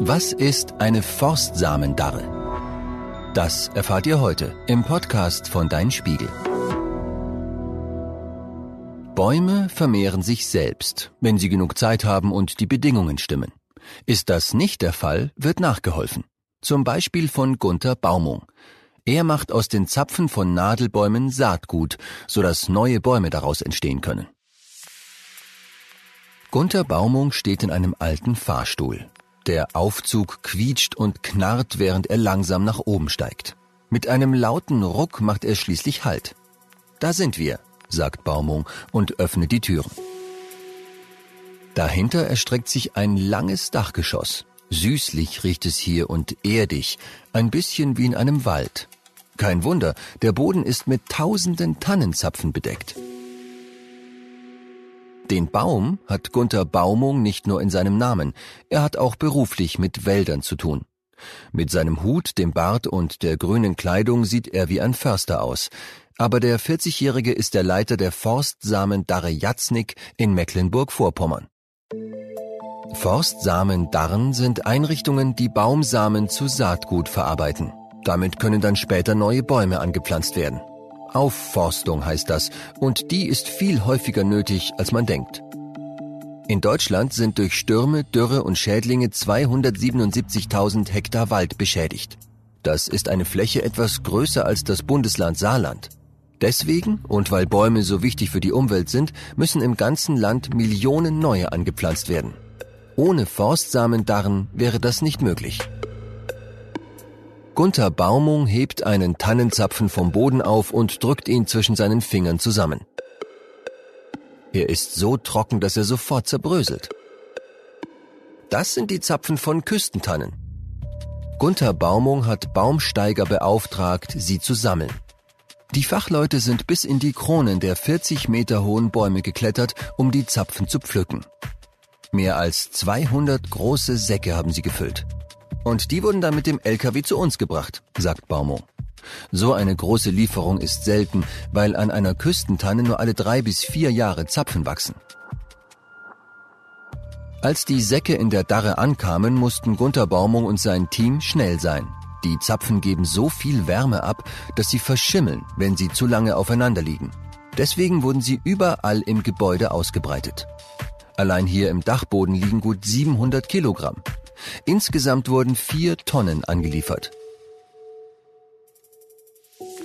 Was ist eine Forstsamendarre? Das erfahrt ihr heute im Podcast von Dein Spiegel. Bäume vermehren sich selbst, wenn sie genug Zeit haben und die Bedingungen stimmen. Ist das nicht der Fall, wird nachgeholfen. Zum Beispiel von Gunther Baumung. Er macht aus den Zapfen von Nadelbäumen Saatgut, sodass neue Bäume daraus entstehen können. Gunther Baumung steht in einem alten Fahrstuhl. Der Aufzug quietscht und knarrt, während er langsam nach oben steigt. Mit einem lauten Ruck macht er schließlich Halt. Da sind wir, sagt Baumung und öffnet die Türen. Dahinter erstreckt sich ein langes Dachgeschoss. Süßlich riecht es hier und erdig, ein bisschen wie in einem Wald. Kein Wunder, der Boden ist mit tausenden Tannenzapfen bedeckt. Den Baum hat Gunther Baumung nicht nur in seinem Namen, er hat auch beruflich mit Wäldern zu tun. Mit seinem Hut, dem Bart und der grünen Kleidung sieht er wie ein Förster aus. Aber der 40-Jährige ist der Leiter der Forstsamen Darre Jatznik in Mecklenburg-Vorpommern. Forstsamen Darren sind Einrichtungen, die Baumsamen zu Saatgut verarbeiten. Damit können dann später neue Bäume angepflanzt werden. Aufforstung heißt das, und die ist viel häufiger nötig, als man denkt. In Deutschland sind durch Stürme, Dürre und Schädlinge 277.000 Hektar Wald beschädigt. Das ist eine Fläche etwas größer als das Bundesland Saarland. Deswegen und weil Bäume so wichtig für die Umwelt sind, müssen im ganzen Land Millionen neue angepflanzt werden. Ohne Forstsamendarren wäre das nicht möglich. Gunther Baumung hebt einen Tannenzapfen vom Boden auf und drückt ihn zwischen seinen Fingern zusammen. Er ist so trocken, dass er sofort zerbröselt. Das sind die Zapfen von Küstentannen. Gunther Baumung hat Baumsteiger beauftragt, sie zu sammeln. Die Fachleute sind bis in die Kronen der 40 Meter hohen Bäume geklettert, um die Zapfen zu pflücken. Mehr als 200 große Säcke haben sie gefüllt. Und die wurden dann mit dem LKW zu uns gebracht, sagt Baumont. So eine große Lieferung ist selten, weil an einer Küstentanne nur alle drei bis vier Jahre Zapfen wachsen. Als die Säcke in der Darre ankamen, mussten Gunther Baumung und sein Team schnell sein. Die Zapfen geben so viel Wärme ab, dass sie verschimmeln, wenn sie zu lange aufeinander liegen. Deswegen wurden sie überall im Gebäude ausgebreitet. Allein hier im Dachboden liegen gut 700 Kilogramm. Insgesamt wurden vier Tonnen angeliefert.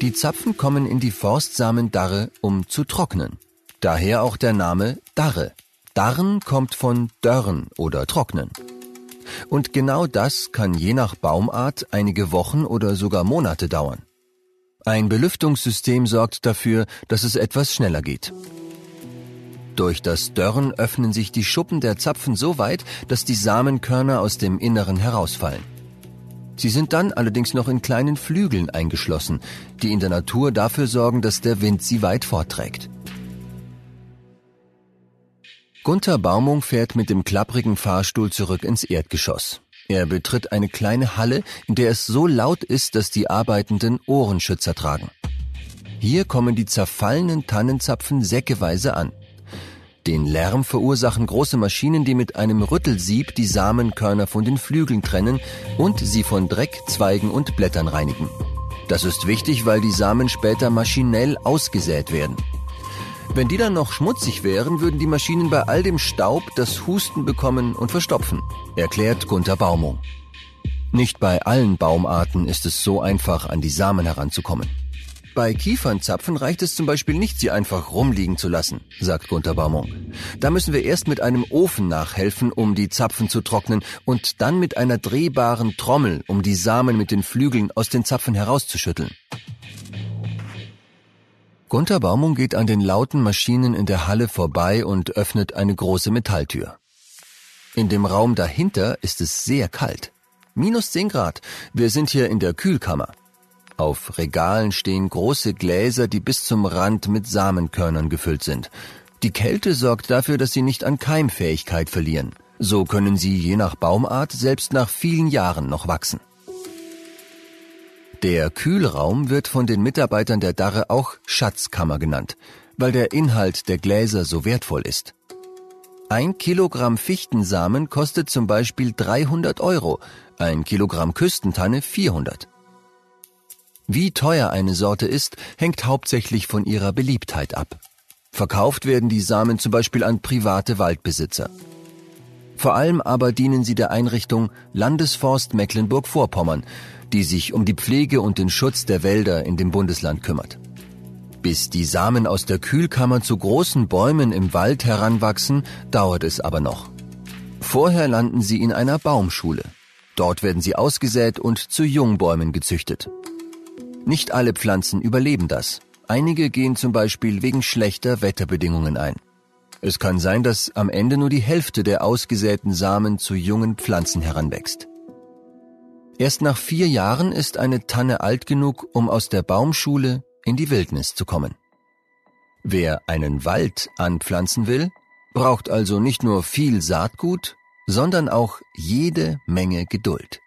Die Zapfen kommen in die Forstsamendarre, um zu trocknen. Daher auch der Name Darre. Darren kommt von Dörren oder Trocknen. Und genau das kann je nach Baumart einige Wochen oder sogar Monate dauern. Ein Belüftungssystem sorgt dafür, dass es etwas schneller geht. Durch das Dörren öffnen sich die Schuppen der Zapfen so weit, dass die Samenkörner aus dem Inneren herausfallen. Sie sind dann allerdings noch in kleinen Flügeln eingeschlossen, die in der Natur dafür sorgen, dass der Wind sie weit fortträgt. Gunther Baumung fährt mit dem klapprigen Fahrstuhl zurück ins Erdgeschoss. Er betritt eine kleine Halle, in der es so laut ist, dass die Arbeitenden Ohrenschützer tragen. Hier kommen die zerfallenen Tannenzapfen säckeweise an. Den Lärm verursachen große Maschinen, die mit einem Rüttelsieb die Samenkörner von den Flügeln trennen und sie von Dreck, Zweigen und Blättern reinigen. Das ist wichtig, weil die Samen später maschinell ausgesät werden. Wenn die dann noch schmutzig wären, würden die Maschinen bei all dem Staub das Husten bekommen und verstopfen, erklärt Gunther Baumung. Nicht bei allen Baumarten ist es so einfach, an die Samen heranzukommen. Bei Kiefernzapfen reicht es zum Beispiel nicht, sie einfach rumliegen zu lassen, sagt Gunther Baumung. Da müssen wir erst mit einem Ofen nachhelfen, um die Zapfen zu trocknen und dann mit einer drehbaren Trommel, um die Samen mit den Flügeln aus den Zapfen herauszuschütteln. Gunther Baumung geht an den lauten Maschinen in der Halle vorbei und öffnet eine große Metalltür. In dem Raum dahinter ist es sehr kalt. Minus 10 Grad. Wir sind hier in der Kühlkammer. Auf Regalen stehen große Gläser, die bis zum Rand mit Samenkörnern gefüllt sind. Die Kälte sorgt dafür, dass sie nicht an Keimfähigkeit verlieren. So können sie je nach Baumart selbst nach vielen Jahren noch wachsen. Der Kühlraum wird von den Mitarbeitern der Darre auch Schatzkammer genannt, weil der Inhalt der Gläser so wertvoll ist. Ein Kilogramm Fichtensamen kostet zum Beispiel 300 Euro, ein Kilogramm Küstentanne 400. Wie teuer eine Sorte ist, hängt hauptsächlich von ihrer Beliebtheit ab. Verkauft werden die Samen zum Beispiel an private Waldbesitzer. Vor allem aber dienen sie der Einrichtung Landesforst Mecklenburg-Vorpommern, die sich um die Pflege und den Schutz der Wälder in dem Bundesland kümmert. Bis die Samen aus der Kühlkammer zu großen Bäumen im Wald heranwachsen, dauert es aber noch. Vorher landen sie in einer Baumschule. Dort werden sie ausgesät und zu Jungbäumen gezüchtet. Nicht alle Pflanzen überleben das. Einige gehen zum Beispiel wegen schlechter Wetterbedingungen ein. Es kann sein, dass am Ende nur die Hälfte der ausgesäten Samen zu jungen Pflanzen heranwächst. Erst nach vier Jahren ist eine Tanne alt genug, um aus der Baumschule in die Wildnis zu kommen. Wer einen Wald anpflanzen will, braucht also nicht nur viel Saatgut, sondern auch jede Menge Geduld.